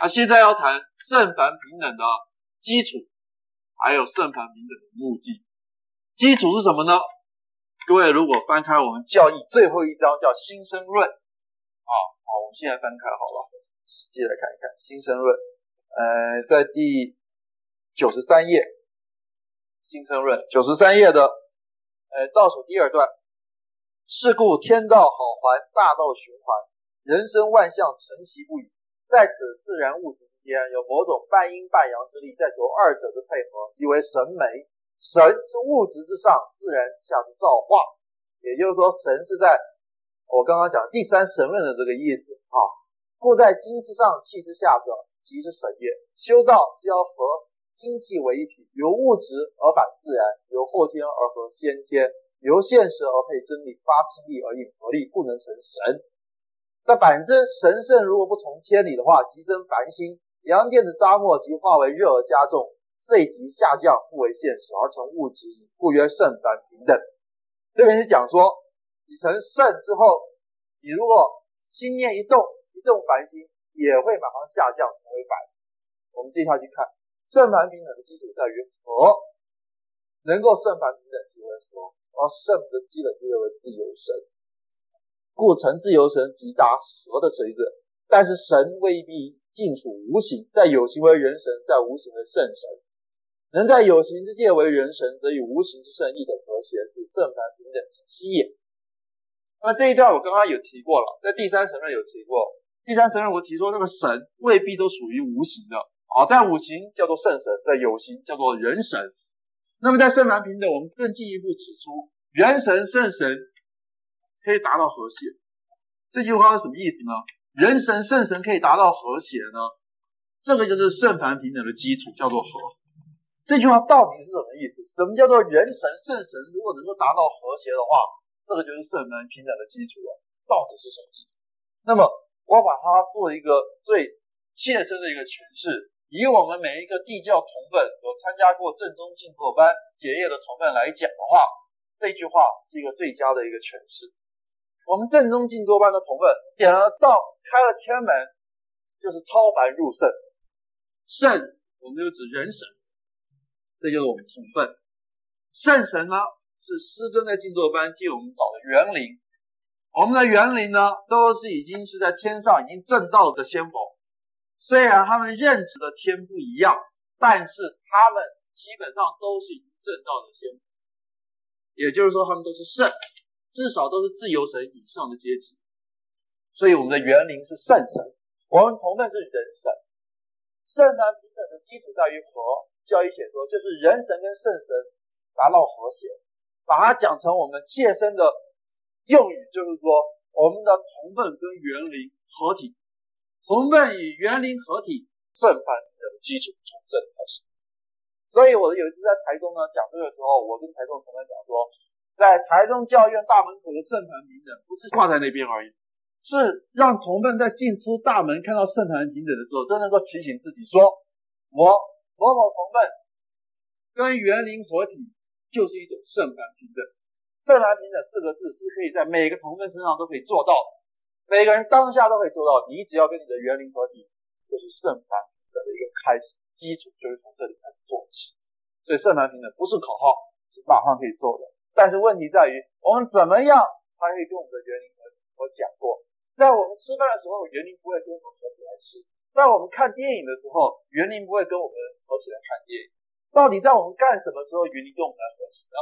那现在要谈圣凡平等的基础，还有圣凡平等的目的。基础是什么呢？各位如果翻开我们教义最后一章叫新生论啊，好，我们现在翻开好了，实际来看一看新生论。呃，在第九十三页，新生论九十三页的呃倒数第二段。是故天道好还，大道循环，人生万象成其不已。在此自然物质之间有某种半阴半阳之力，在求二者的配合，即为神媒。神是物质之上，自然之下之造化。也就是说，神是在我刚刚讲第三神论的这个意思啊。故在精之上，气之下者，即是神也。修道是要和精气为一体，由物质而反自然，由后天而合先天。由现实而配真理，发气力而应合力，故能成神。但反之，神圣如果不从天理的话，即生凡心，阳电子扎末即化为热而加重，遂即下降，复为现实而成物质，故曰圣凡平等。这边是讲说，你成圣之后，你如果心念一动，一动凡心，也会马上下降成为凡。我们接下去看，圣凡平等的基础在于和，能够圣凡平等，就会说。而圣的基本就认为自由神，故成自由神即达蛇的水准。但是神未必尽属无形，在有形为人神，在无形为圣神。能在有形之界为人神，则与无形之圣一等和谐，是圣凡平等之基也。那这一段我刚刚有提过了，在第三神论有提过。第三神论我提说，那个神未必都属于无形的啊，在五行叫做圣神，在有形叫做人神。那么在圣凡平等，我们更进一步指出，元神圣神可以达到和谐。这句话是什么意思呢？人神圣神可以达到和谐呢？这个就是圣凡平等的基础，叫做和。这句话到底是什么意思？什么叫做人神圣神？如果能够达到和谐的话，这个就是圣凡平等的基础了。到底是什么意思？那么我把它做一个最切身的一个诠释。以我们每一个地教同本有参加过正宗静坐班结业的同本来讲的话，这句话是一个最佳的一个诠释。我们正宗静坐班的同分点了道，开了天门，就是超凡入圣。圣，我们就指人神，这就是我们同分。圣神呢，是师尊在静坐班替我们找的元灵。我们的元灵呢，都是已经是在天上已经证道的仙佛。虽然他们认识的天不一样，但是他们基本上都是已经证道的仙佛，也就是说他们都是圣，至少都是自由神以上的阶级。所以我们的园林是圣神，我们同奋是人神。圣凡平等的基础在于和，教义写作就是人神跟圣神达到和谐，把它讲成我们切身的用语，就是说我们的同奋跟园林合体。同奋与园林合体，圣凡的基础从这里开始。所以，我有一次在台中呢讲这个时候，我跟台中同奋讲说，在台中教院大门口的圣坛平等，不是挂在那边而已，是让同伴在进出大门看到圣坛平等的时候，都能够提醒自己说，我某某同伴跟园林合体，就是一种圣凡平等。圣凡平等四个字是可以在每个同伴身上都可以做到的。每个人当下都可以做到，你只要跟你的园林合体，就是圣凡平等的一个开始，基础就是从这里开始做起。所以圣凡平等不是口号，是马上可以做的。但是问题在于，我们怎么样才可以跟我们的元灵合体？我讲过，在我们吃饭的时候，元灵不会跟我们合体来吃；在我们看电影的时候，元灵不会跟我们合体来看电影。到底在我们干什么时候，元灵跟我们来合体呢？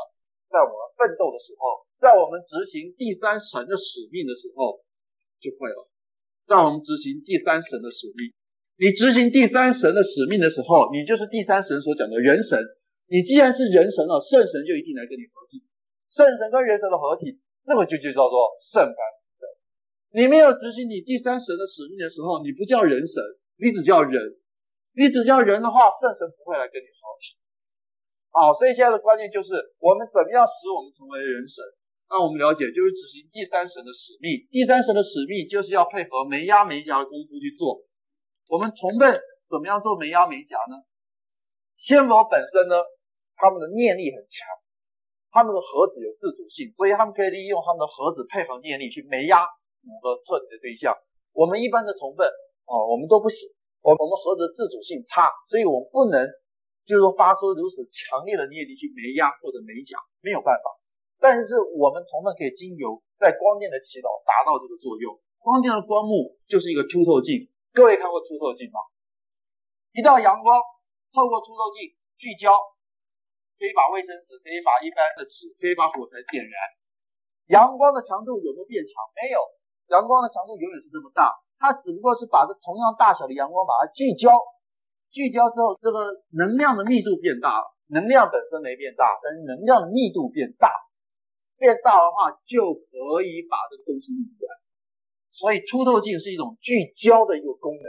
在我们奋斗的时候，在我们执行第三神的使命的时候。就会了。在我们执行第三神的使命，你执行第三神的使命的时候，你就是第三神所讲的人神。你既然是人神了，圣神就一定来跟你合体。圣神跟人神的合体，这个就就叫做圣凡。你没有执行你第三神的使命的时候，你不叫人神，你只叫人。你只叫人的话，圣神不会来跟你合体。好，所以现在的关键就是，我们怎么样使我们成为人神？那我们了解，就是执行第三神的使命。第三神的使命就是要配合没压没夹的功夫去做。我们同辈怎么样做没压没夹呢？仙佛本身呢，他们的念力很强，他们的盒子有自主性，所以他们可以利用他们的盒子配合念力去没压某个特定的对象。我们一般的同奋哦，我们都不行，我我们核的自主性差，所以我们不能就是说发出如此强烈的念力去没压或者没夹，没有办法。但是我们同样可以经由在光电的祈祷达到这个作用。光电的光幕就是一个凸透镜，各位看过凸透镜吗？一道阳光透过凸透镜聚焦，可以把卫生纸，可以把一般的纸，可以把火柴点燃。阳光的强度有没有变强？没有，阳光的强度永远是这么大。它只不过是把这同样大小的阳光把它聚焦，聚焦之后，这个能量的密度变大了。能量本身没变大，但是能量的密度变大，变大的话就可以把这个东西引燃。所以凸透镜是一种聚焦的一个功能。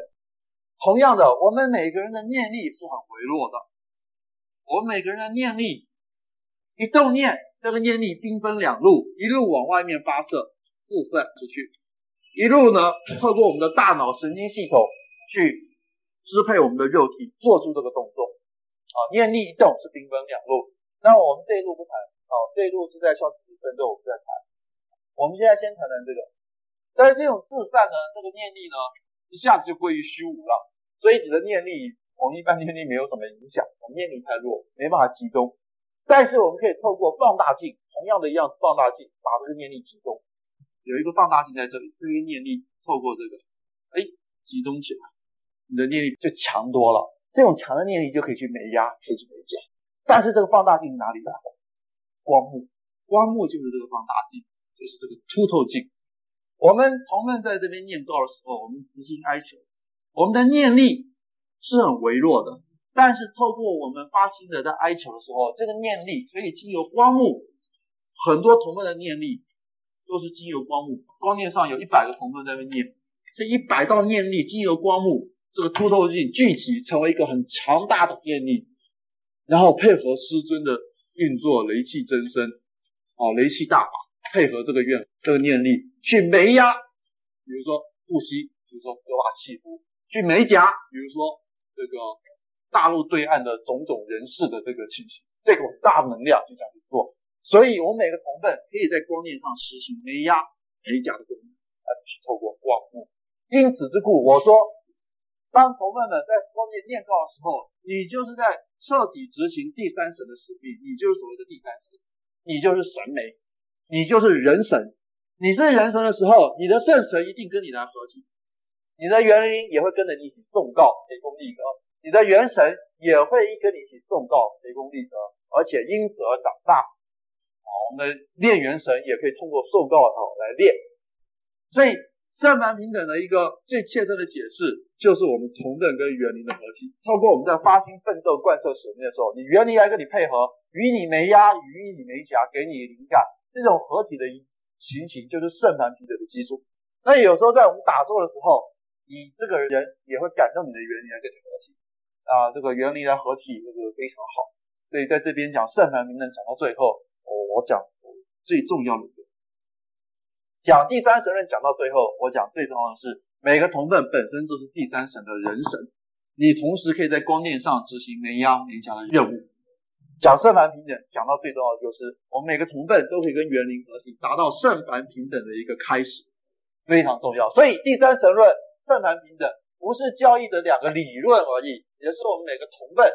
同样的，我们每个人的念力是很微弱的。我们每个人的念力，一动念，这个念力兵分两路，一路往外面发射，四散出去。一路呢，透过我们的大脑神经系统去支配我们的肉体，做出这个动作。啊，念力一动是兵分两路。那我们这一路不谈，啊，这一路是在消极奋斗，我们在谈。我们现在先谈谈这个。但是这种自散呢，这个念力呢，一下子就归于虚无了。所以你的念力，我们一般念力没有什么影响，我们念力太弱，没办法集中。但是我们可以透过放大镜，同样的一样放大镜，把这个念力集中。有一个放大镜在这里，这个念力透过这个，哎，集中起来，你的念力就强多了。这种强的念力就可以去没压，可以去没减。但是这个放大镜哪里来？光幕，光幕就是这个放大镜，就是这个凸透镜。我们同奋在这边念咒的时候，我们执行哀求，我们的念力是很微弱的，但是透过我们发心的在哀求的时候，这个念力可以经由光幕，很多同奋的念力。都是经由光幕，光念上有一百个同奋在那念，这一百道念力经由光幕这个凸透镜聚集，成为一个很强大的念力，然后配合师尊的运作，雷气增生，哦，雷气大法，配合这个愿这个念力去没压，比如说呼吸，比如说割瓦契夫，去没夹，比如说这个大陆对岸的种种人士的这个情形，这种大能量就这样去做。所以，我们每个同奋可以在光电上实行没压、没夹的功能，而是透过光幕。因此之故，我说，当同奋们在光电念告的时候，你就是在彻底执行第三神的使命，你就是所谓的第三神，你就是神媒，你就是人神。你是人神的时候，你的圣神一定跟你来合体，你的元灵也会跟着你一起诵告雷公力德，你的元神也会跟你一起诵告雷公力德，而且因此而长大。好我们练元神也可以通过受告哦来练，所以圣凡平等的一个最切身的解释，就是我们同等跟元灵的合体。透过我们在发心奋斗贯彻使命的时候，你元灵来跟你配合，与你没压，与你没夹，给你灵感，这种合体的情形就是圣凡平等的基础。那有时候在我们打坐的时候，你这个人也会感动你的元灵来跟你合体啊，这个元灵来合体这个非常好。所以在这边讲圣凡平等讲到最后。我讲最重要的一个，讲第三神论讲到最后，我讲最重要的是每个同分本身都是第三神的人神，你同时可以在光电上执行没压没夹的任务。讲圣凡平等，讲到最重要的就是我们每个同分都可以跟园林合体，达到圣凡平等的一个开始，非常重要。所以第三神论、圣凡平等不是教义的两个理论而已，也是我们每个同辈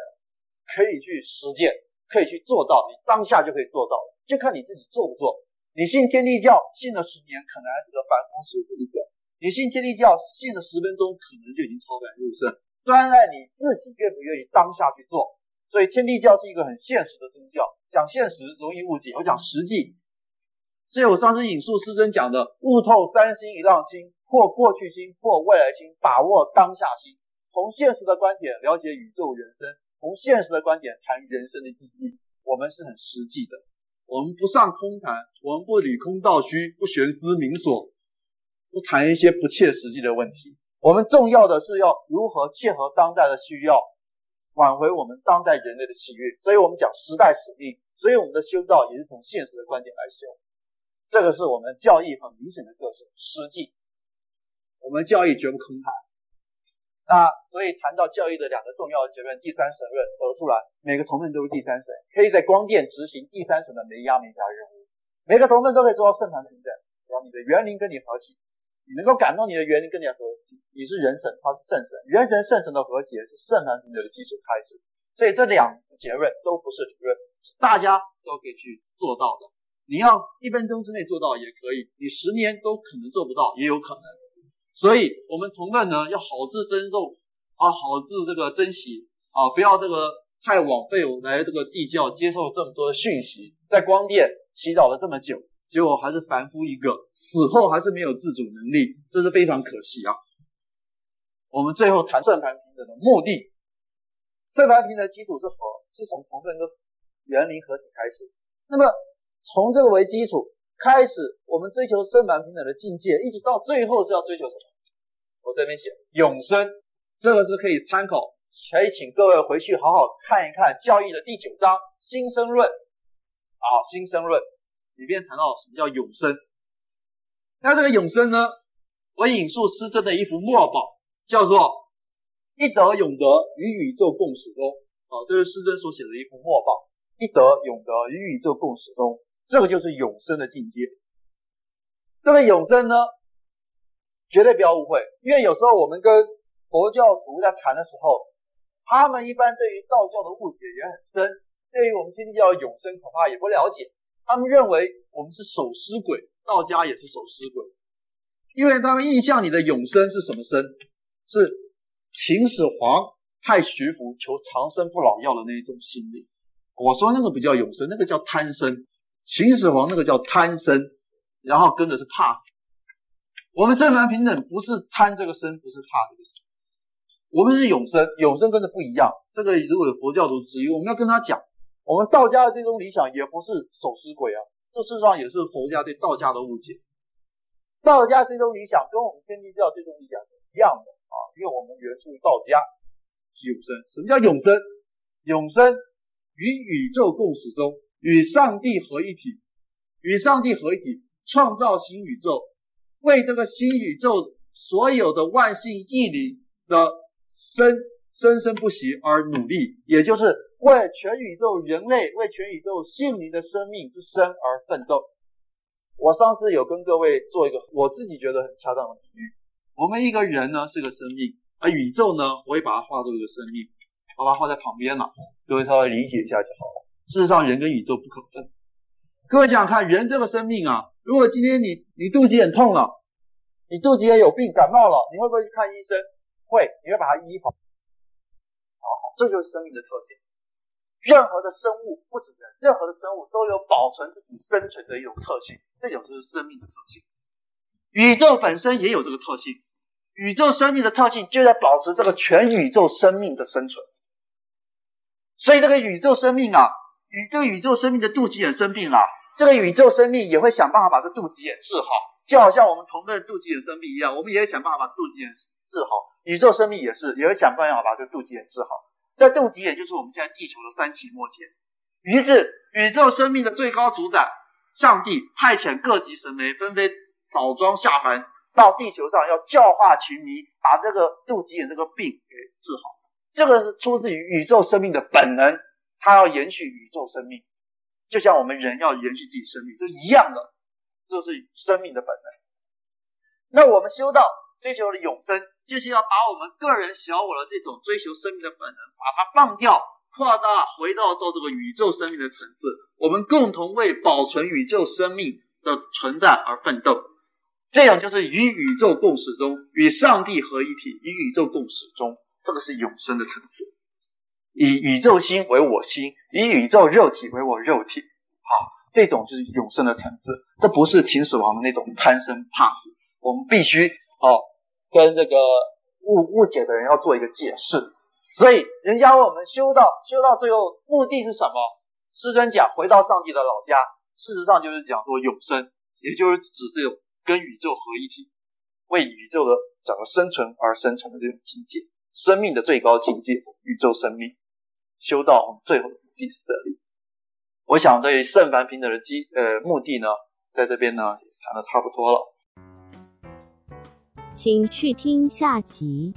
可以去实践、可以去做到，你当下就可以做到。就看你自己做不做。你信天地教，信了十年，可能还是个凡夫俗子一个；你信天地教，信了十分钟，可能就已经超凡入圣。端赖你自己愿不愿意当下去做。所以天地教是一个很现实的宗教，讲现实容易误解，我讲实际。所以我上次引述师尊讲的，悟透三心一浪心，或过去心，或未来心，把握当下心。从现实的观点了解宇宙人生，从现实的观点谈人生的意义，我们是很实际的。我们不上空谈，我们不理空道虚，不玄思冥索，不谈一些不切实际的问题。我们重要的是要如何切合当代的需要，挽回我们当代人类的喜悦。所以我们讲时代使命，所以我们的修道也是从现实的观点来修。这个是我们教义很明显的特色，实际。我们教义绝不空谈。那所以谈到教义的两个重要的结论，第三神论得出来，每个同奋都是第三神，可以在光电执行第三神的没压没夹任务。每个同奋都可以做到圣凡平等，只要你的元灵跟你合体，你能够感动你的元灵跟你的合体，你是人神，他是圣神，人神圣神的和谐是圣坛平等的基础开始。所以这两个结论都不是理论，大家都可以去做到的。你要一分钟之内做到也可以，你十年都可能做不到，也有可能。所以，我们同奋呢要好自珍重啊，好自这个珍惜啊，不要这个太枉费我来这个地教接受这么多的讯息，在光殿祈祷了这么久，结果还是凡夫一个，死后还是没有自主能力，这是非常可惜啊。我们最后谈圣凡平等的目的，圣凡平等的基础是和，是从同奋跟园林合体开始。那么从这个为基础开始，我们追求圣凡平等的境界，一直到最后是要追求什么？我这边写永生，这个是可以参考，可以请各位回去好好看一看《教义》的第九章《新生论》啊，《新生论》里面谈到什么叫永生。那这个永生呢，我引述师尊的一幅墨宝。叫做一德永德与宇宙共始终啊，这是师尊所写的一幅墨宝。一德永德与宇宙共始终，这个就是永生的境界。这个永生呢，绝对不要误会，因为有时候我们跟佛教徒在谈的时候，他们一般对于道教的误解也很深，对于我们天地教永生恐怕也不了解。他们认为我们是守尸鬼，道家也是守尸鬼，因为他们印象里的永生是什么生？是秦始皇派徐福求长生不老药的那一种心理。我说那个不叫永生，那个叫贪生。秦始皇那个叫贪生，然后跟着是怕死。我们圣凡平等不是贪这个生，不是怕这个死。我们是永生，永生跟着不一样。这个如果有佛教徒质疑，我们要跟他讲，我们道家的这种理想也不是守尸鬼啊，这事实上也是佛家对道家的误解。道家这种理想跟我们天地教这种理想是一样的。啊，因为我们原属道家，永生。什么叫永生？永生与宇宙共始终，与上帝合一体，与上帝合一体，创造新宇宙，为这个新宇宙所有的万姓义灵的生生生不息而努力，也就是为全宇宙人类、为全宇宙姓灵的生命之生而奋斗。我上次有跟各位做一个我自己觉得很恰当的比喻。我们一个人呢是个生命，而宇宙呢，我会把它画作一个生命，把它画在旁边了，各位稍微理解一下就好了。事实上，人跟宇宙不可分。各位想想看，人这个生命啊，如果今天你你肚子很痛了，你肚子也有病，感冒了，你会不会去看医生？会，你会把它医好。好，这就是生命的特点。任何的生物，不止人，任何的生物都有保存自己生存的一种特性，这种就是生命的特性。宇宙本身也有这个特性，宇宙生命的特性就在保持这个全宇宙生命的生存。所以这个宇宙生命啊，宇这个宇宙生命的肚脐眼生病了，这个宇宙生命也会想办法把这肚脐眼治好，就好像我们同奋肚脐眼生病一样，我们也会想办法把肚脐眼治好。宇宙生命也是，也会想办法把这肚脐眼治好。这肚脐眼就是我们现在地球的三期末节。于是，宇宙生命的最高主宰上帝派遣各级神明纷纷。倒装下凡到地球上，要教化群迷，把这个肚脐眼这个病给治好。这个是出自于宇宙生命的本能，它要延续宇宙生命，就像我们人要延续自己生命，是一样的，这是生命的本能。那我们修道追求的永生，就是要把我们个人小我的这种追求生命的本能，把它放掉、扩大，回到到这个宇宙生命的层次，我们共同为保存宇宙生命的存在而奋斗。这样就是与宇宙共始终，与上帝合一体，与宇宙共始终，这个是永生的层次。以宇宙心为我心，以宇宙肉体为我肉体，好，这种就是永生的层次。这不是秦始皇的那种贪生怕死。我们必须哦，跟这个误误解的人要做一个解释。所以，人家问我们修道，修到最后目的是什么？师尊讲，回到上帝的老家。事实上，就是讲说永生，也就是指这种。跟宇宙合一体，为宇宙的整个生存而生存的这种境界，生命的最高境界，宇宙生命，修道最后的目的是这里。我想对圣凡平等的基呃目的呢，在这边呢也谈得差不多了。请去听下集。